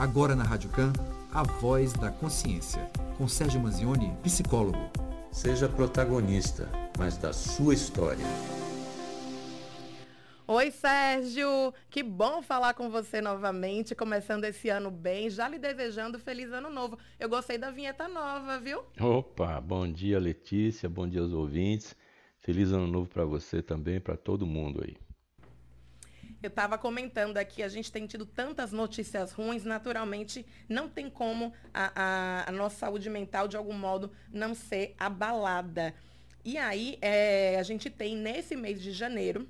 Agora na Rádio Can, a voz da consciência, com Sérgio Manzioni, psicólogo. Seja protagonista, mas da sua história. Oi, Sérgio! Que bom falar com você novamente, começando esse ano bem, já lhe desejando feliz ano novo. Eu gostei da vinheta nova, viu? Opa, bom dia, Letícia, bom dia aos ouvintes. Feliz ano novo para você também, para todo mundo aí. Eu estava comentando aqui, a gente tem tido tantas notícias ruins, naturalmente não tem como a, a, a nossa saúde mental, de algum modo, não ser abalada. E aí, é, a gente tem nesse mês de janeiro,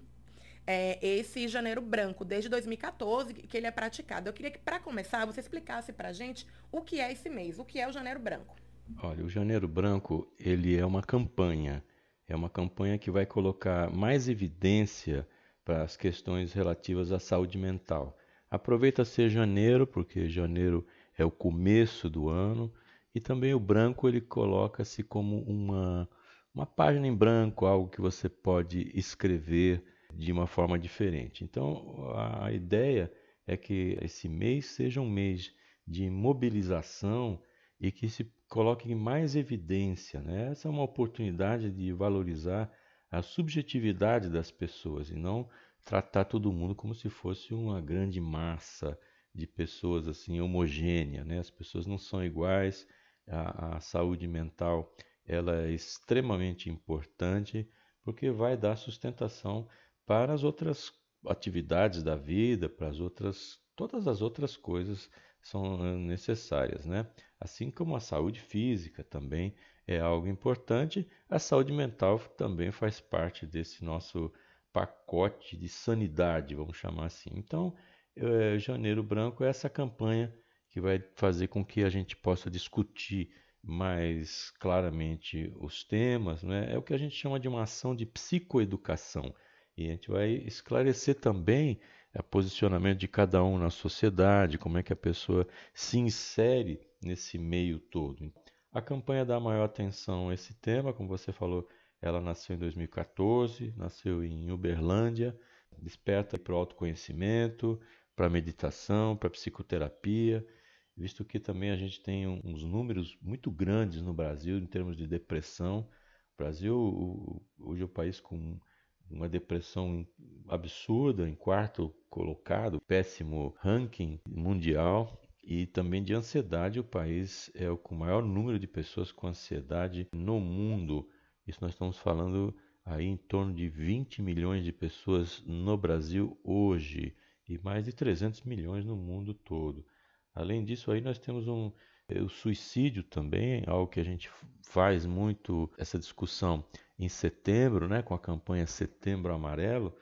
é, esse janeiro branco, desde 2014, que ele é praticado. Eu queria que, para começar, você explicasse para a gente o que é esse mês, o que é o janeiro branco. Olha, o janeiro branco, ele é uma campanha. É uma campanha que vai colocar mais evidência para as questões relativas à saúde mental. Aproveita ser janeiro, porque janeiro é o começo do ano, e também o branco ele coloca-se como uma, uma página em branco, algo que você pode escrever de uma forma diferente. Então, a ideia é que esse mês seja um mês de mobilização e que se coloque mais evidência. Né? Essa é uma oportunidade de valorizar a subjetividade das pessoas e não tratar todo mundo como se fosse uma grande massa de pessoas assim homogênea, né? As pessoas não são iguais. A, a saúde mental ela é extremamente importante porque vai dar sustentação para as outras atividades da vida, para as outras todas as outras coisas são eh, necessárias, né? Assim como a saúde física também é algo importante, a saúde mental também faz parte desse nosso pacote de sanidade, vamos chamar assim. Então, é, Janeiro Branco é essa campanha que vai fazer com que a gente possa discutir mais claramente os temas, né? é o que a gente chama de uma ação de psicoeducação. E a gente vai esclarecer também o posicionamento de cada um na sociedade, como é que a pessoa se insere nesse meio todo. A campanha dá maior atenção a esse tema, como você falou, ela nasceu em 2014, nasceu em Uberlândia, desperta para o autoconhecimento, para a meditação, para a psicoterapia, visto que também a gente tem uns números muito grandes no Brasil em termos de depressão. O Brasil hoje é o país com uma depressão absurda, em quarto colocado, péssimo ranking mundial e também de ansiedade. O país é o com maior número de pessoas com ansiedade no mundo. Isso nós estamos falando aí em torno de 20 milhões de pessoas no Brasil hoje e mais de 300 milhões no mundo todo. Além disso, aí nós temos um, o suicídio também, algo que a gente faz muito essa discussão em setembro, né, com a campanha Setembro Amarelo,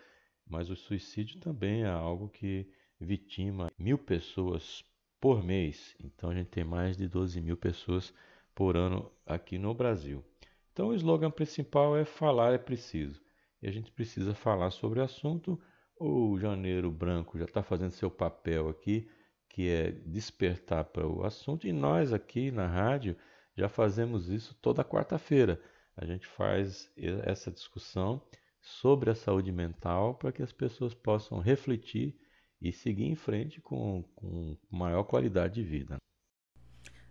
mas o suicídio também é algo que vitima mil pessoas por mês. Então a gente tem mais de 12 mil pessoas por ano aqui no Brasil. Então o slogan principal é falar é preciso. E a gente precisa falar sobre o assunto. O Janeiro Branco já está fazendo seu papel aqui, que é despertar para o assunto. E nós aqui na rádio já fazemos isso toda quarta-feira a gente faz essa discussão sobre a saúde mental para que as pessoas possam refletir e seguir em frente com, com maior qualidade de vida.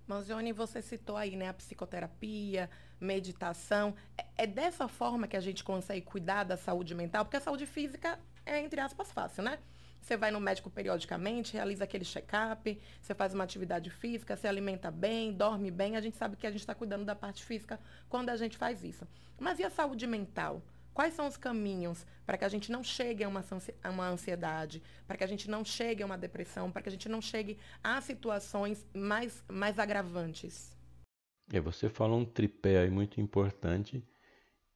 Manzioni, você citou aí né, a psicoterapia, meditação. É, é dessa forma que a gente consegue cuidar da saúde mental? Porque a saúde física é, entre aspas, fácil, né? Você vai no médico periodicamente, realiza aquele check-up, você faz uma atividade física, se alimenta bem, dorme bem. A gente sabe que a gente está cuidando da parte física quando a gente faz isso. Mas e a saúde mental? Quais são os caminhos para que a gente não chegue a uma, ansiedade, para que a gente não chegue a uma depressão, para que a gente não chegue a situações mais, mais agravantes? É, você falou um tripé aí muito importante,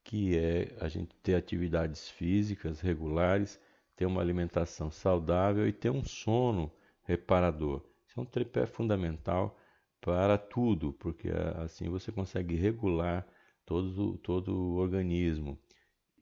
que é a gente ter atividades físicas regulares, ter uma alimentação saudável e ter um sono reparador. Isso é um tripé fundamental para tudo, porque assim você consegue regular todo, todo o organismo.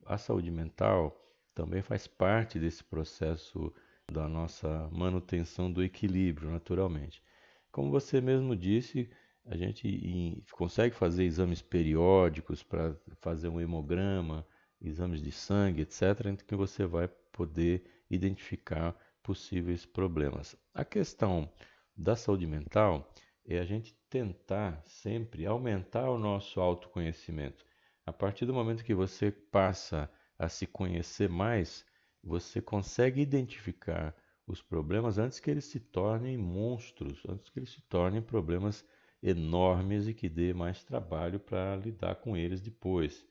A saúde mental também faz parte desse processo da nossa manutenção do equilíbrio, naturalmente. Como você mesmo disse, a gente consegue fazer exames periódicos para fazer um hemograma, exames de sangue, etc., que você vai poder identificar possíveis problemas. A questão da saúde mental é a gente tentar sempre aumentar o nosso autoconhecimento. A partir do momento que você passa a se conhecer mais, você consegue identificar os problemas antes que eles se tornem monstros, antes que eles se tornem problemas enormes e que dê mais trabalho para lidar com eles depois.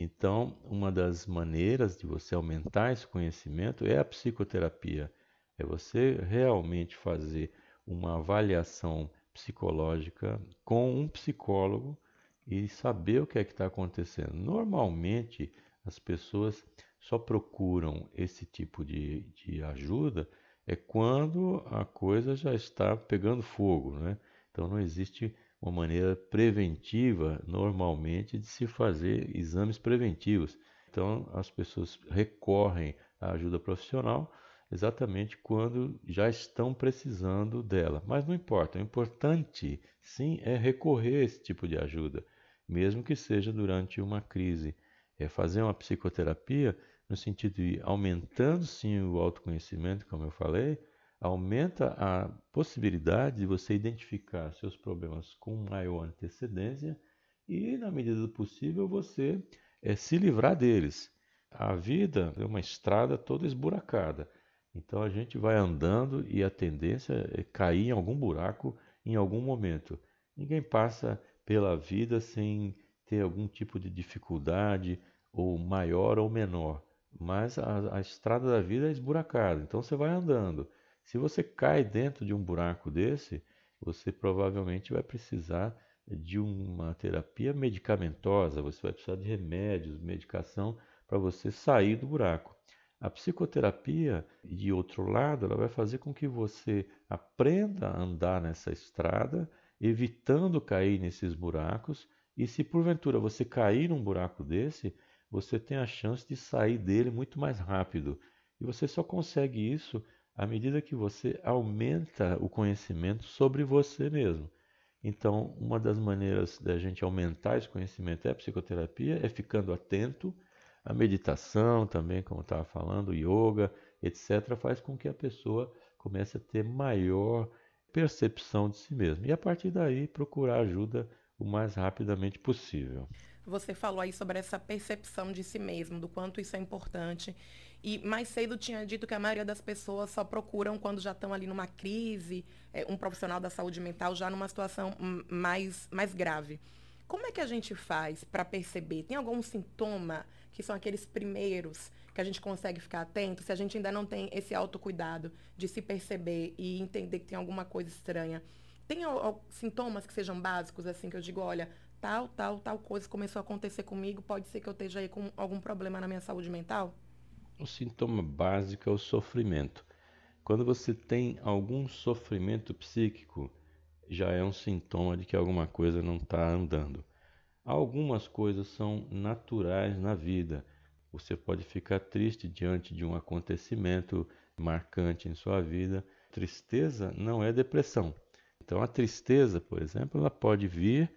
Então, uma das maneiras de você aumentar esse conhecimento é a psicoterapia. É você realmente fazer uma avaliação psicológica com um psicólogo e saber o que é que está acontecendo. Normalmente, as pessoas só procuram esse tipo de, de ajuda é quando a coisa já está pegando fogo, né? Então não existe uma maneira preventiva normalmente de se fazer exames preventivos. Então as pessoas recorrem à ajuda profissional exatamente quando já estão precisando dela. Mas não importa, o importante sim é recorrer a esse tipo de ajuda, mesmo que seja durante uma crise. É fazer uma psicoterapia no sentido de aumentando sim o autoconhecimento, como eu falei, aumenta a possibilidade de você identificar seus problemas com maior antecedência e, na medida do possível, você é, se livrar deles. A vida é uma estrada toda esburacada. Então a gente vai andando e a tendência é cair em algum buraco em algum momento. Ninguém passa pela vida sem ter algum tipo de dificuldade, ou maior ou menor mas a, a estrada da vida é esburacada, então você vai andando. Se você cai dentro de um buraco desse, você provavelmente vai precisar de uma terapia medicamentosa, você vai precisar de remédios, medicação para você sair do buraco. A psicoterapia, de outro lado, ela vai fazer com que você aprenda a andar nessa estrada, evitando cair nesses buracos, e se porventura você cair num buraco desse, você tem a chance de sair dele muito mais rápido. E você só consegue isso à medida que você aumenta o conhecimento sobre você mesmo. Então, uma das maneiras da gente aumentar esse conhecimento é a psicoterapia, é ficando atento. A meditação também, como estava falando, yoga, etc., faz com que a pessoa comece a ter maior percepção de si mesma. E a partir daí, procurar ajuda o mais rapidamente possível. Você falou aí sobre essa percepção de si mesmo, do quanto isso é importante. E mais cedo tinha dito que a maioria das pessoas só procuram quando já estão ali numa crise, é, um profissional da saúde mental já numa situação mais, mais grave. Como é que a gente faz para perceber? Tem algum sintoma que são aqueles primeiros que a gente consegue ficar atento? Se a gente ainda não tem esse autocuidado de se perceber e entender que tem alguma coisa estranha. Tem sintomas que sejam básicos, assim, que eu digo, olha, tal, tal, tal coisa começou a acontecer comigo, pode ser que eu esteja aí com algum problema na minha saúde mental? O sintoma básico é o sofrimento. Quando você tem algum sofrimento psíquico, já é um sintoma de que alguma coisa não está andando. Algumas coisas são naturais na vida. Você pode ficar triste diante de um acontecimento marcante em sua vida. Tristeza não é depressão. Então, a tristeza, por exemplo, ela pode vir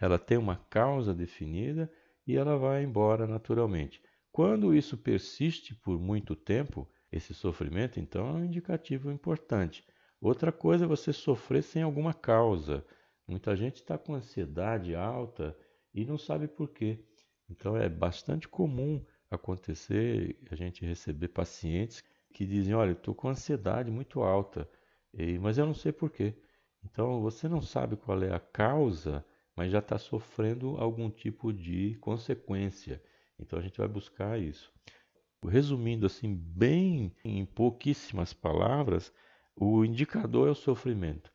ela tem uma causa definida e ela vai embora naturalmente. Quando isso persiste por muito tempo, esse sofrimento, então, é um indicativo importante. Outra coisa é você sofrer sem alguma causa. Muita gente está com ansiedade alta e não sabe por quê. Então, é bastante comum acontecer a gente receber pacientes que dizem: Olha, estou com ansiedade muito alta, mas eu não sei por quê. Então, você não sabe qual é a causa mas já está sofrendo algum tipo de consequência. Então a gente vai buscar isso. Resumindo assim, bem em pouquíssimas palavras, o indicador é o sofrimento.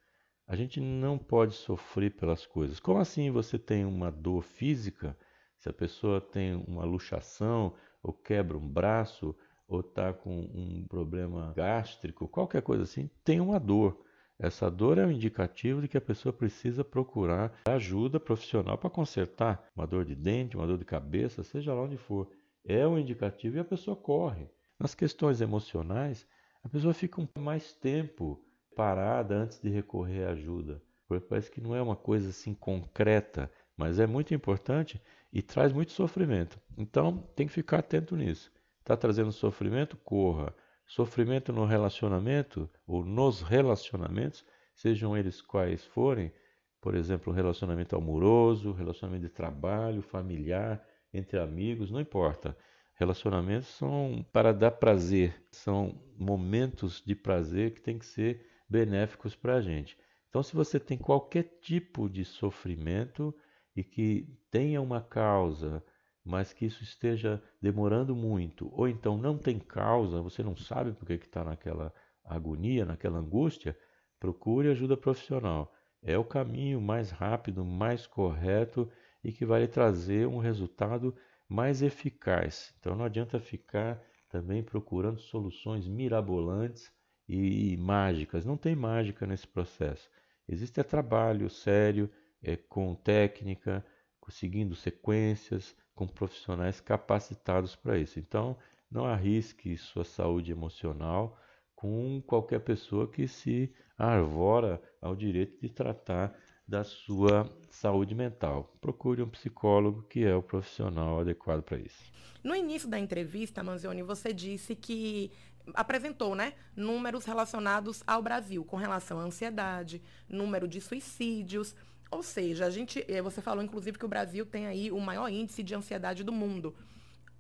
A gente não pode sofrer pelas coisas. Como assim você tem uma dor física? Se a pessoa tem uma luxação, ou quebra um braço, ou está com um problema gástrico, qualquer coisa assim, tem uma dor. Essa dor é um indicativo de que a pessoa precisa procurar ajuda profissional para consertar uma dor de dente, uma dor de cabeça, seja lá onde for. É um indicativo e a pessoa corre. Nas questões emocionais, a pessoa fica mais tempo parada antes de recorrer à ajuda. Porque parece que não é uma coisa assim concreta, mas é muito importante e traz muito sofrimento. Então, tem que ficar atento nisso. Está trazendo sofrimento? Corra. Sofrimento no relacionamento ou nos relacionamentos, sejam eles quais forem, por exemplo, relacionamento amoroso, relacionamento de trabalho, familiar, entre amigos, não importa. Relacionamentos são para dar prazer, são momentos de prazer que têm que ser benéficos para a gente. Então, se você tem qualquer tipo de sofrimento e que tenha uma causa, mas que isso esteja demorando muito, ou então não tem causa, você não sabe por que está naquela agonia, naquela angústia, procure ajuda profissional. É o caminho mais rápido, mais correto e que vai lhe trazer um resultado mais eficaz. Então não adianta ficar também procurando soluções mirabolantes e, mágicas. Não tem mágica nesse processo. Existe é trabalho sério, é, com técnica, seguindo sequências, com profissionais capacitados para isso. Então, não arrisque sua saúde emocional com qualquer pessoa que se arvora ao direito de tratar da sua saúde mental. Procure um psicólogo que é o profissional adequado para isso. No início da entrevista, Manzioni, você disse que apresentou, né, números relacionados ao Brasil com relação à ansiedade, número de suicídios. Ou seja, a gente, eh, você falou inclusive que o Brasil tem aí o maior índice de ansiedade do mundo.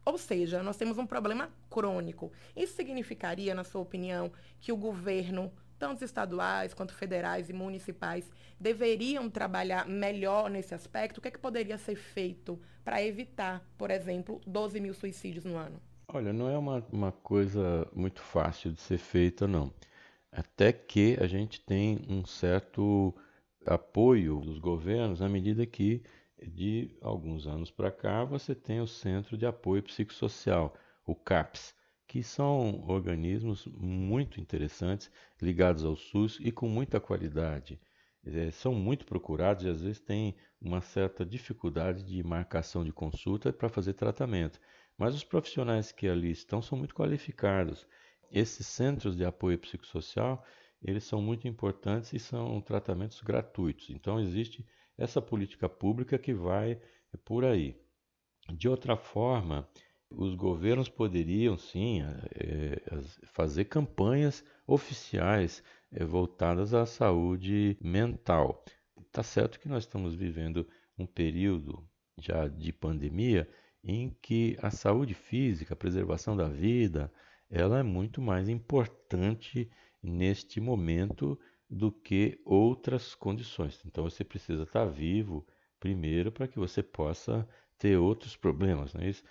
Ou seja, nós temos um problema crônico. Isso significaria, na sua opinião, que o governo tanto estaduais quanto federais e municipais, deveriam trabalhar melhor nesse aspecto? O que, é que poderia ser feito para evitar, por exemplo, 12 mil suicídios no ano? Olha, não é uma, uma coisa muito fácil de ser feita, não. Até que a gente tem um certo apoio dos governos à medida que, de alguns anos para cá, você tem o Centro de Apoio Psicossocial, o CAPS, que são organismos muito interessantes, ligados ao SUS e com muita qualidade. É, são muito procurados e às vezes têm uma certa dificuldade de marcação de consulta para fazer tratamento. Mas os profissionais que ali estão são muito qualificados. Esses centros de apoio psicossocial, eles são muito importantes e são tratamentos gratuitos. Então existe essa política pública que vai por aí. De outra forma, os governos poderiam sim é, fazer campanhas oficiais é, voltadas à saúde mental. Está certo que nós estamos vivendo um período já de pandemia em que a saúde física, a preservação da vida, ela é muito mais importante neste momento do que outras condições. Então você precisa estar vivo primeiro para que você possa ter outros problemas, não é isso?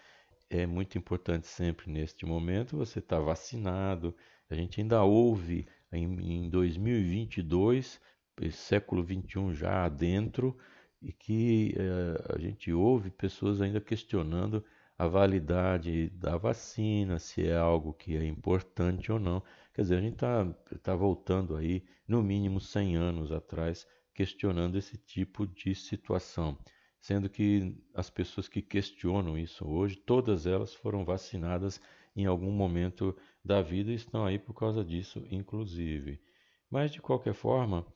é muito importante sempre neste momento você estar vacinado. A gente ainda ouve em, em 2022, século 21 já adentro, e que é, a gente ouve pessoas ainda questionando a validade da vacina, se é algo que é importante ou não. Quer dizer, a gente está tá voltando aí, no mínimo 100 anos atrás, questionando esse tipo de situação sendo que as pessoas que questionam isso hoje, todas elas foram vacinadas em algum momento da vida e estão aí por causa disso, inclusive. Mas, de qualquer forma,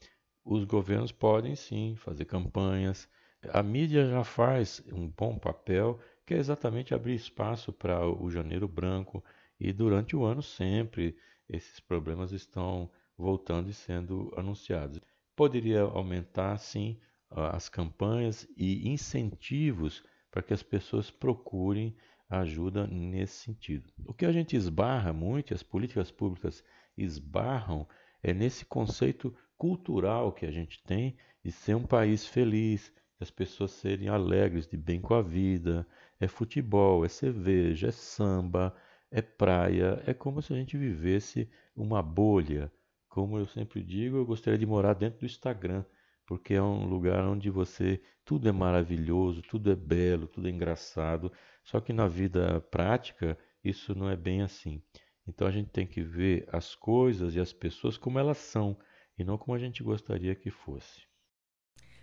os governos podem sim fazer campanhas. A mídia já faz um bom papel, que é exatamente abrir espaço para o janeiro branco, e durante o ano sempre esses problemas estão voltando e sendo anunciados. Poderia aumentar, sim, as campanhas e incentivos para que as pessoas procurem ajuda nesse sentido. O que a gente esbarra muito, as políticas públicas esbarram, é nesse conceito cultural que a gente tem de ser um país feliz, de as pessoas serem alegres, de bem com a vida. É futebol, é cerveja, é samba, é praia. É como se a gente vivesse uma bolha. Como eu sempre digo, eu gostaria de morar dentro do Instagram porque é um lugar onde você tudo é maravilhoso, tudo é belo, tudo é engraçado. Só que na vida prática isso não é bem assim. Então a gente tem que ver as coisas e as pessoas como elas são e não como a gente gostaria que fosse.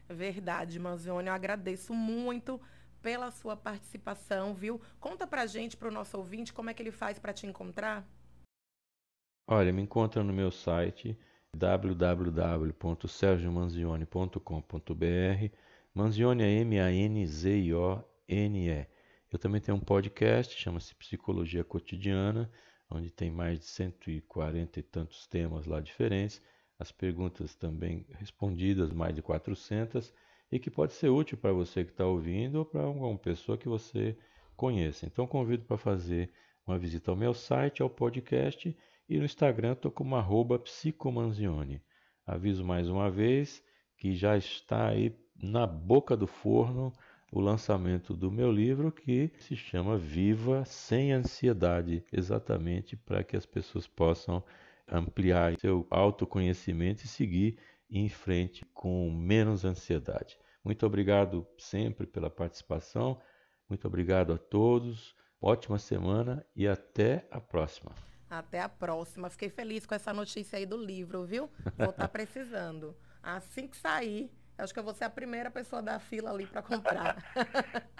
Verdade, Manzione, eu agradeço muito pela sua participação, viu? Conta pra gente, pro nosso ouvinte, como é que ele faz para te encontrar? Olha, me encontra no meu site www.sergiomanzione.com.br. Manzione é M-A-N-Z-I-O-N-E. Eu também tenho um podcast, chama-se Psicologia Cotidiana, onde tem mais de 140 e tantos temas lá diferentes. as perguntas também respondidas, mais de 400, e que pode ser útil para você que está ouvindo ou para alguma pessoa que você conheça. Então, convido para fazer uma visita ao meu site, ao podcast e no Instagram estou como arroba psicomanzione. Aviso mais uma vez que já está aí na boca do forno o lançamento do meu livro que se chama Viva Sem Ansiedade, exatamente para que as pessoas possam ampliar seu autoconhecimento e seguir em frente com menos ansiedade. Muito obrigado sempre pela participação. Muito obrigado a todos. Ótima semana e até a próxima. Até a próxima. Fiquei feliz com essa notícia aí do livro, viu? Vou estar tá precisando. Assim que sair, acho que eu vou ser a primeira pessoa da fila ali para comprar.